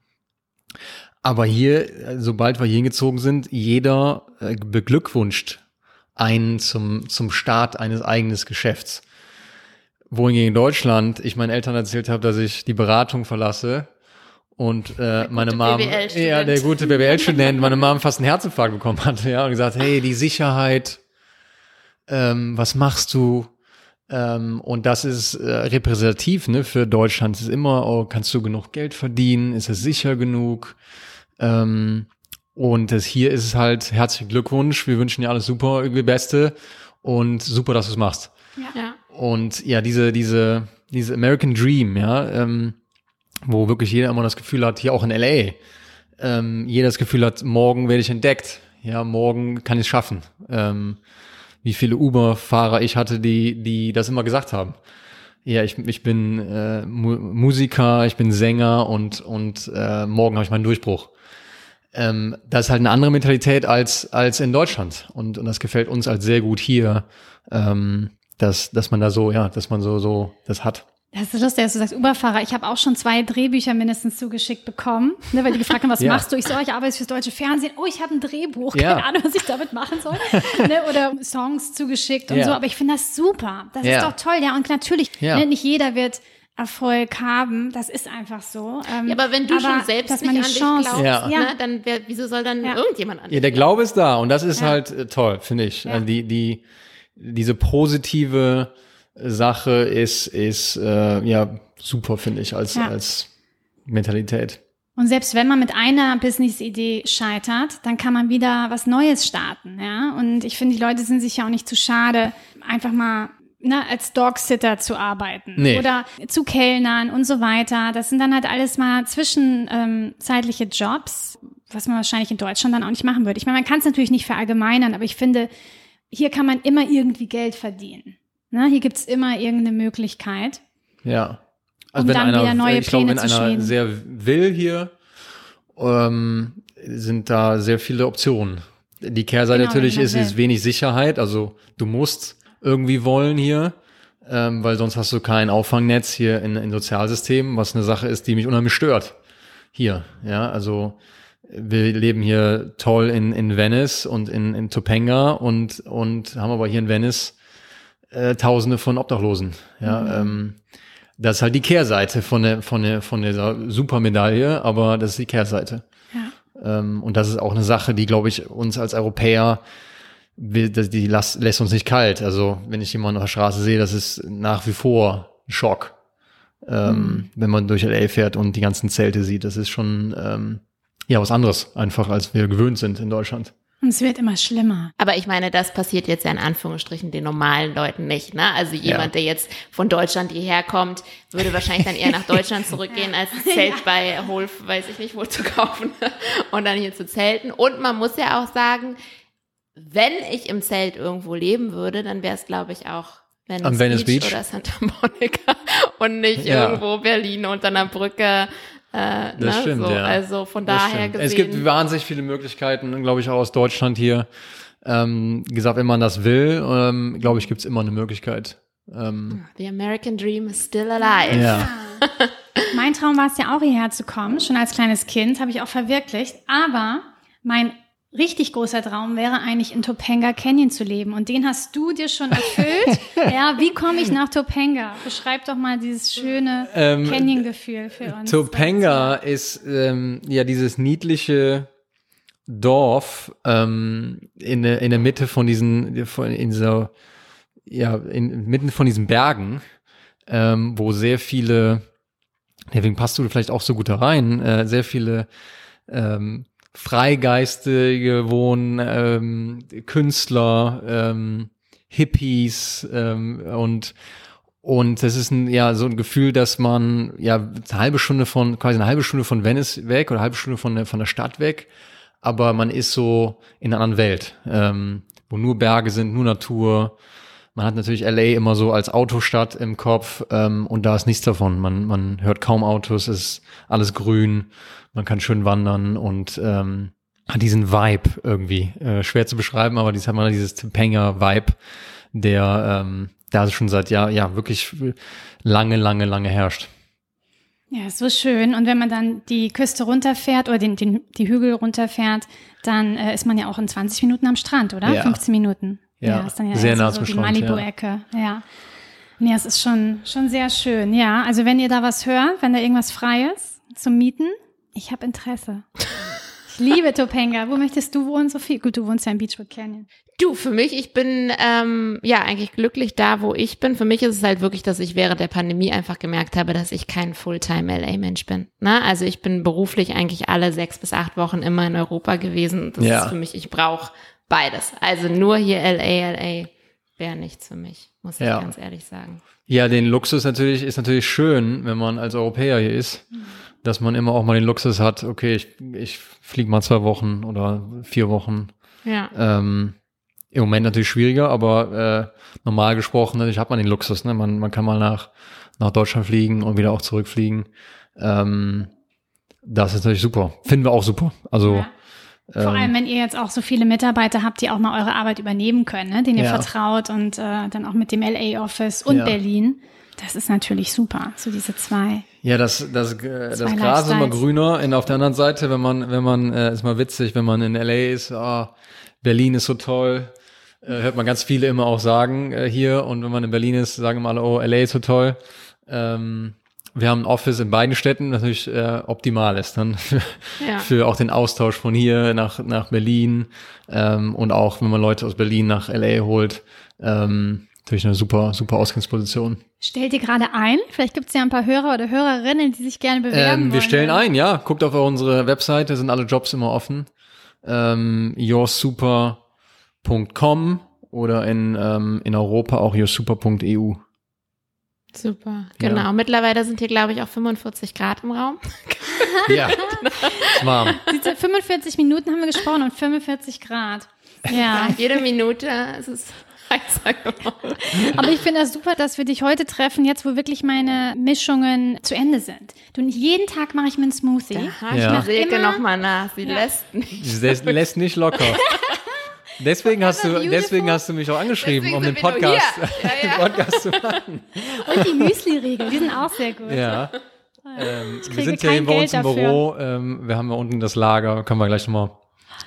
Aber hier, äh, sobald wir hier hingezogen sind, jeder äh, beglückwünscht einen zum, zum Start eines eigenen Geschäfts. Wohingegen in Deutschland ich meinen Eltern erzählt habe, dass ich die Beratung verlasse und äh, meine Mom, ja, der gute BWL-Student, meine Mom fast einen Herzinfarkt bekommen hat, ja, und gesagt, hey, die Sicherheit, ähm, was machst du? Ähm, und das ist äh, repräsentativ ne, für Deutschland. Es ist immer, oh, kannst du genug Geld verdienen? Ist es sicher genug? Ähm, Und das hier ist es halt herzlichen Glückwunsch. Wir wünschen dir alles super, irgendwie Beste und super, dass du es machst. Ja. Und ja, diese, diese, diese American Dream, ja, ähm, wo wirklich jeder immer das Gefühl hat, hier auch in LA, ähm, jeder das Gefühl hat, morgen werde ich entdeckt. Ja, morgen kann ich es schaffen. Ähm, wie viele Uber-Fahrer ich hatte, die, die das immer gesagt haben. Ja, ich, ich bin äh, Mu Musiker, ich bin Sänger und, und äh, morgen habe ich meinen Durchbruch. Ähm, das ist halt eine andere Mentalität als, als in Deutschland. Und, und das gefällt uns halt sehr gut hier, ähm, dass, dass man da so, ja, dass man so, so das hat. Das ist lustig, dass du sagst Uberfahrer. Ich habe auch schon zwei Drehbücher mindestens zugeschickt bekommen, ne, weil die gefragt haben, was ja. machst du? Ich so, ich arbeite fürs deutsche Fernsehen. Oh, ich habe ein Drehbuch. Ja. Keine Ahnung, was ich damit machen soll. ne, oder Songs zugeschickt und ja. so. Aber ich finde das super. Das ist doch toll. Ja, und natürlich, ne, nicht jeder wird Erfolg haben. Das ist einfach so. Ähm, ja, aber wenn du aber, schon selbst nicht an dich Chance, glaubst, ja. Ne, dann wer, wieso soll dann irgendjemand an dich Ja, der Glaube ist da und das ist halt äh, toll, finde ich. Also die, die, diese positive Sache ist, ist äh, ja super, finde ich, als, ja. als Mentalität. Und selbst wenn man mit einer Business-Idee scheitert, dann kann man wieder was Neues starten, ja. Und ich finde, die Leute sind sich ja auch nicht zu schade, einfach mal ne, als Dogsitter zu arbeiten nee. oder zu Kellnern und so weiter. Das sind dann halt alles mal zwischenzeitliche ähm, Jobs, was man wahrscheinlich in Deutschland dann auch nicht machen würde. Ich meine, man kann es natürlich nicht verallgemeinern, aber ich finde, hier kann man immer irgendwie Geld verdienen. Ne? Hier gibt's immer irgendeine Möglichkeit. Ja. Also um wenn dann einer, wieder neue ich glaube, wenn einer schmieden. sehr will hier, ähm, sind da sehr viele Optionen. Die Kehrseite genau, natürlich ist, ist wenig Sicherheit. Also du musst irgendwie wollen hier, ähm, weil sonst hast du kein Auffangnetz hier in, in Sozialsystemen, was eine Sache ist, die mich unheimlich stört. Hier, ja, also wir leben hier toll in, in Venice und in, in Topanga und, und haben aber hier in Venice äh, Tausende von Obdachlosen. Ja, mhm. ähm, das ist halt die Kehrseite von der, von der, von dieser Supermedaille, aber das ist die Kehrseite. Ja. Ähm, und das ist auch eine Sache, die, glaube ich, uns als Europäer, will, die lässt, lässt uns nicht kalt. Also, wenn ich jemanden auf der Straße sehe, das ist nach wie vor ein Schock. Ähm, mhm. Wenn man durch LA fährt und die ganzen Zelte sieht, das ist schon, ähm, ja, was anderes einfach, als wir gewöhnt sind in Deutschland. Und es wird immer schlimmer. Aber ich meine, das passiert jetzt ja in Anführungsstrichen den normalen Leuten nicht. Ne? Also jemand, ja. der jetzt von Deutschland hierher kommt, würde wahrscheinlich dann eher nach Deutschland zurückgehen, ja. als ein Zelt ja. bei Holf, weiß ich nicht, wo zu kaufen und dann hier zu zelten. Und man muss ja auch sagen, wenn ich im Zelt irgendwo leben würde, dann wäre es, glaube ich, auch Venice, Am Venice Beach, Beach, oder Santa Monica und nicht irgendwo Berlin unter einer Brücke äh, das ne? stimmt, so, ja. Also von daher gesehen. Es gibt wahnsinnig viele Möglichkeiten, glaube ich, auch aus Deutschland hier. Ähm, gesagt, wenn man das will, ähm, glaube ich, gibt es immer eine Möglichkeit. Ähm, The American Dream is still alive. Ja. mein Traum war es ja auch hierher zu kommen. Schon als kleines Kind habe ich auch verwirklicht. Aber mein richtig großer Traum wäre eigentlich in Topanga Canyon zu leben. Und den hast du dir schon erfüllt. ja, wie komme ich nach Topanga? Beschreib doch mal dieses schöne ähm, Canyon-Gefühl für uns. Topanga ist ähm, ja dieses niedliche Dorf ähm, in, der, in der Mitte von diesen, von, in dieser, ja, in, mitten von diesen Bergen, ähm, wo sehr viele, deswegen passt du vielleicht auch so gut da rein, äh, sehr viele ähm, Freigeistige wohnen, ähm, Künstler, ähm, Hippies ähm, und und das ist ein, ja so ein Gefühl, dass man ja eine halbe Stunde von quasi eine halbe Stunde von Venice weg oder eine halbe Stunde von der von der Stadt weg, aber man ist so in einer anderen Welt, ähm, wo nur Berge sind, nur Natur. Man hat natürlich LA immer so als Autostadt im Kopf ähm, und da ist nichts davon. Man man hört kaum Autos, ist alles grün man kann schön wandern und ähm, hat diesen Vibe irgendwie. Äh, schwer zu beschreiben, aber dies hat man dieses Topanga-Vibe, der ähm, da schon seit Jahr, ja, wirklich lange, lange, lange herrscht. Ja, so schön. Und wenn man dann die Küste runterfährt oder den, den, die Hügel runterfährt, dann äh, ist man ja auch in 20 Minuten am Strand, oder? Ja. 15 Minuten. Ja, ja ist dann ja sehr nah so, zum so Strand. Die Malibu-Ecke, ja. ja. Ja, es ist schon, schon sehr schön. Ja, also wenn ihr da was hört, wenn da irgendwas frei ist zum Mieten, ich habe Interesse. Ich liebe Topanga. Wo möchtest du wohnen, Sophie? Gut, du wohnst ja in Beachwood Canyon. Du, für mich, ich bin ähm, ja eigentlich glücklich da, wo ich bin. Für mich ist es halt wirklich, dass ich während der Pandemie einfach gemerkt habe, dass ich kein Fulltime-LA-Mensch bin. Ne? Also ich bin beruflich eigentlich alle sechs bis acht Wochen immer in Europa gewesen. Das Ja. ist für mich, ich brauche beides. Also nur hier LA, LA wäre nichts für mich, muss ich Ja. ganz ehrlich sagen. Ja, den Luxus natürlich ist natürlich schön, wenn man als Europäer hier ist, dass man immer auch mal den Luxus hat, okay, ich, ich fliege mal zwei Wochen oder vier Wochen. Ja. Ähm, Im Moment natürlich schwieriger, aber äh, normal gesprochen, natürlich hat man den Luxus, ne? Man, man kann mal nach, nach Deutschland fliegen und wieder auch zurückfliegen. Ähm, das ist natürlich super. Finden wir auch super. Also Ja. Vor allem, wenn ihr jetzt auch so viele Mitarbeiter habt, die auch mal eure Arbeit übernehmen können, ne? denen ihr Ja. vertraut und äh, dann auch mit dem LA-Office und Ja. Berlin. Das ist natürlich super, so diese zwei. Ja, das, das, äh, das Gras ist immer grüner. Und auf der anderen Seite, wenn man, wenn man, äh, ist mal witzig, wenn man in LA ist, ah, Berlin ist so toll, äh, hört man ganz viele immer auch sagen äh, hier. Und wenn man in Berlin ist, sagen immer alle, oh, LA ist so toll. Ähm, wir haben ein Office in beiden Städten, was natürlich äh, optimal ist dann für, Ja. für auch den Austausch von hier nach, nach Berlin ähm, und auch, wenn man Leute aus Berlin nach LA holt, ähm, natürlich eine super, super Ausgangsposition. Stellt ihr gerade ein? Vielleicht gibt es ja ein paar Hörer oder Hörerinnen, die sich gerne bewerben Ähm, wir wollen. stellen ein, ja. Guckt auf unsere Webseite, sind alle Jobs immer offen. Ähm, yoursuper.com oder in, ähm, in Europa auch yoursuper.eu. Super, Ja. genau. Mittlerweile sind hier, glaube ich, auch 45 Grad im Raum. Ja, ist warm. Diese 45 Minuten haben wir gesprochen und 45 Grad. Ja, Jede Minute ist es heißer geworden. aber ich finde das super, dass wir dich heute treffen, jetzt wo wirklich meine Mischungen zu Ende sind. Du, jeden Tag mache ich mir einen Smoothie. Aha, Ja. Ich Silke Immer- noch mal nach. Sie Ja. lässt nicht. Sie lässt, lässt nicht locker. Deswegen hast du, beautiful. deswegen hast du mich auch angeschrieben, Deswegen um den Podcast. Ja, ja. den Podcast zu machen. Und die Müsli-Riegel, die sind auch sehr gut. Ja. Ähm, wir sind ja hier bei uns Geld im Büro. Ähm, wir haben ja unten das Lager. Können wir gleich nochmal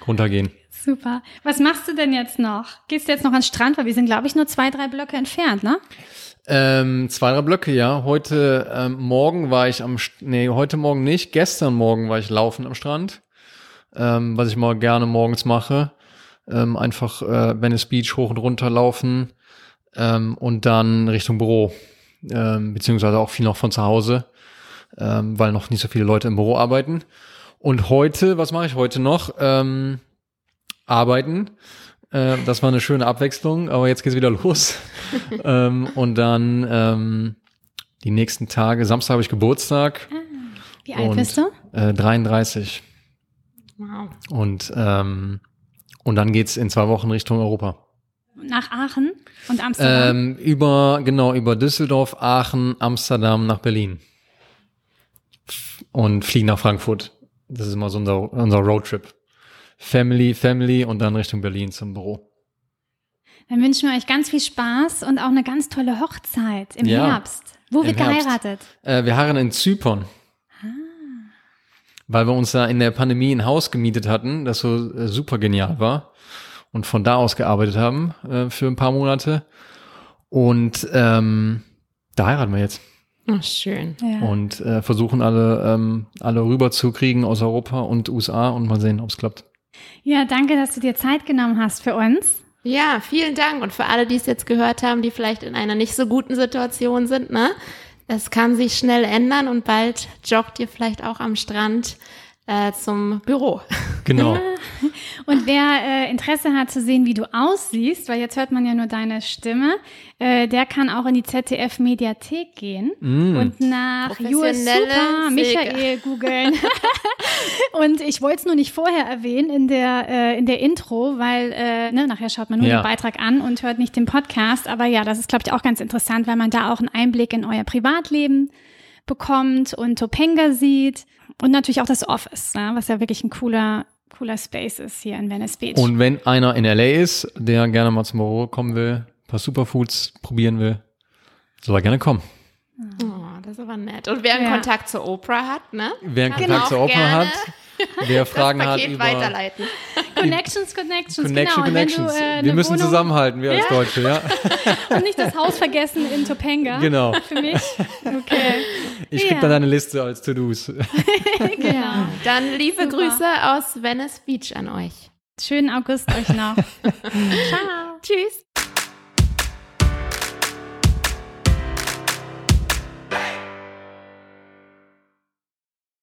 runtergehen. Super. Was machst du denn jetzt noch? Gehst du jetzt noch an den Strand? Weil wir sind, glaube ich, nur zwei, drei Blöcke entfernt, ne? Ähm, zwei, drei Blöcke, ja. Heute ähm, Morgen war ich am, St- nee, heute Morgen nicht. Gestern Morgen war ich laufen am Strand, ähm, was ich mal gerne morgens mache. Ähm, einfach äh, Venice Beach hoch und runter laufen ähm, und dann Richtung Büro, ähm, beziehungsweise auch viel noch von zu Hause, ähm, weil noch nicht so viele Leute im Büro arbeiten. Und heute, was mache ich heute noch? Ähm, arbeiten. Äh, das war eine schöne Abwechslung, aber jetzt geht's wieder los. ähm, und dann ähm, die nächsten Tage, Samstag habe ich Geburtstag, Wie alt Und- bist du? äh, 33. Wow. Und, ähm, und dann geht's in zwei Wochen Richtung Europa. Nach Aachen und Amsterdam. Ähm, über, genau, über Düsseldorf, Aachen, Amsterdam nach Berlin. Und fliegen nach Frankfurt. Das ist immer so unser, unser Roadtrip. Family, Family und dann Richtung Berlin zum Büro. Dann wünschen wir euch ganz viel Spaß und auch eine ganz tolle Hochzeit im Ja, Herbst. Wo wird geheiratet? Äh, wir harren in Zypern. Weil wir uns da in der Pandemie ein Haus gemietet hatten, das so äh, super genial war. Und von da aus gearbeitet haben äh, für ein paar Monate. Und ähm, da heiraten wir jetzt. Oh, schön. Ja. Und äh, versuchen alle, ähm, alle rüberzukriegen aus Europa und USA und mal sehen, ob es klappt. ja, danke, dass du dir Zeit genommen hast für uns. Ja, vielen Dank. Und für alle, die es jetzt gehört haben, die vielleicht in einer nicht so guten Situation sind, ne? Es kann sich schnell ändern und bald joggt ihr vielleicht auch am Strand äh, zum Büro. Genau. Und wer äh, Interesse hat zu sehen, wie du aussiehst, weil jetzt hört man ja nur deine Stimme, äh, der kann auch in die ZDF Mediathek gehen Mm. und nach US Super. Michael googeln. und ich wollte es nur nicht vorher erwähnen in der äh, in der Intro, weil äh, ne, nachher schaut man nur Ja. den Beitrag an und hört nicht den Podcast. Aber ja, das ist glaube ich auch ganz interessant, weil man da auch einen Einblick in euer Privatleben bekommt und Topanga sieht und natürlich auch das Office, ne, was ja wirklich ein cooler cooler Space ist hier in Venice Beach. Und wenn einer in LA ist, der gerne mal zum Büro kommen will, ein paar Superfoods probieren will, soll er gerne kommen. Oh, das ist aber nett. Und wer einen Ja. Kontakt zur Oprah hat, ne? Wer einen Kontakt zur Oper gerne hat, wer Das Fragen hat Paket über, weiterleiten. Connections, Connections, Connection, genau. Connections. Du, äh, wir eine müssen Wohnung zusammenhalten, wir als Ja. Deutsche, ja. Und nicht das Haus vergessen in Topanga. Genau. Für mich. Okay. Ich krieg Ja. dann deine Liste als To-Dos. Genau. Dann liebe Super. Grüße aus Venice Beach an euch. Schönen August euch noch. Ciao. Tschüss.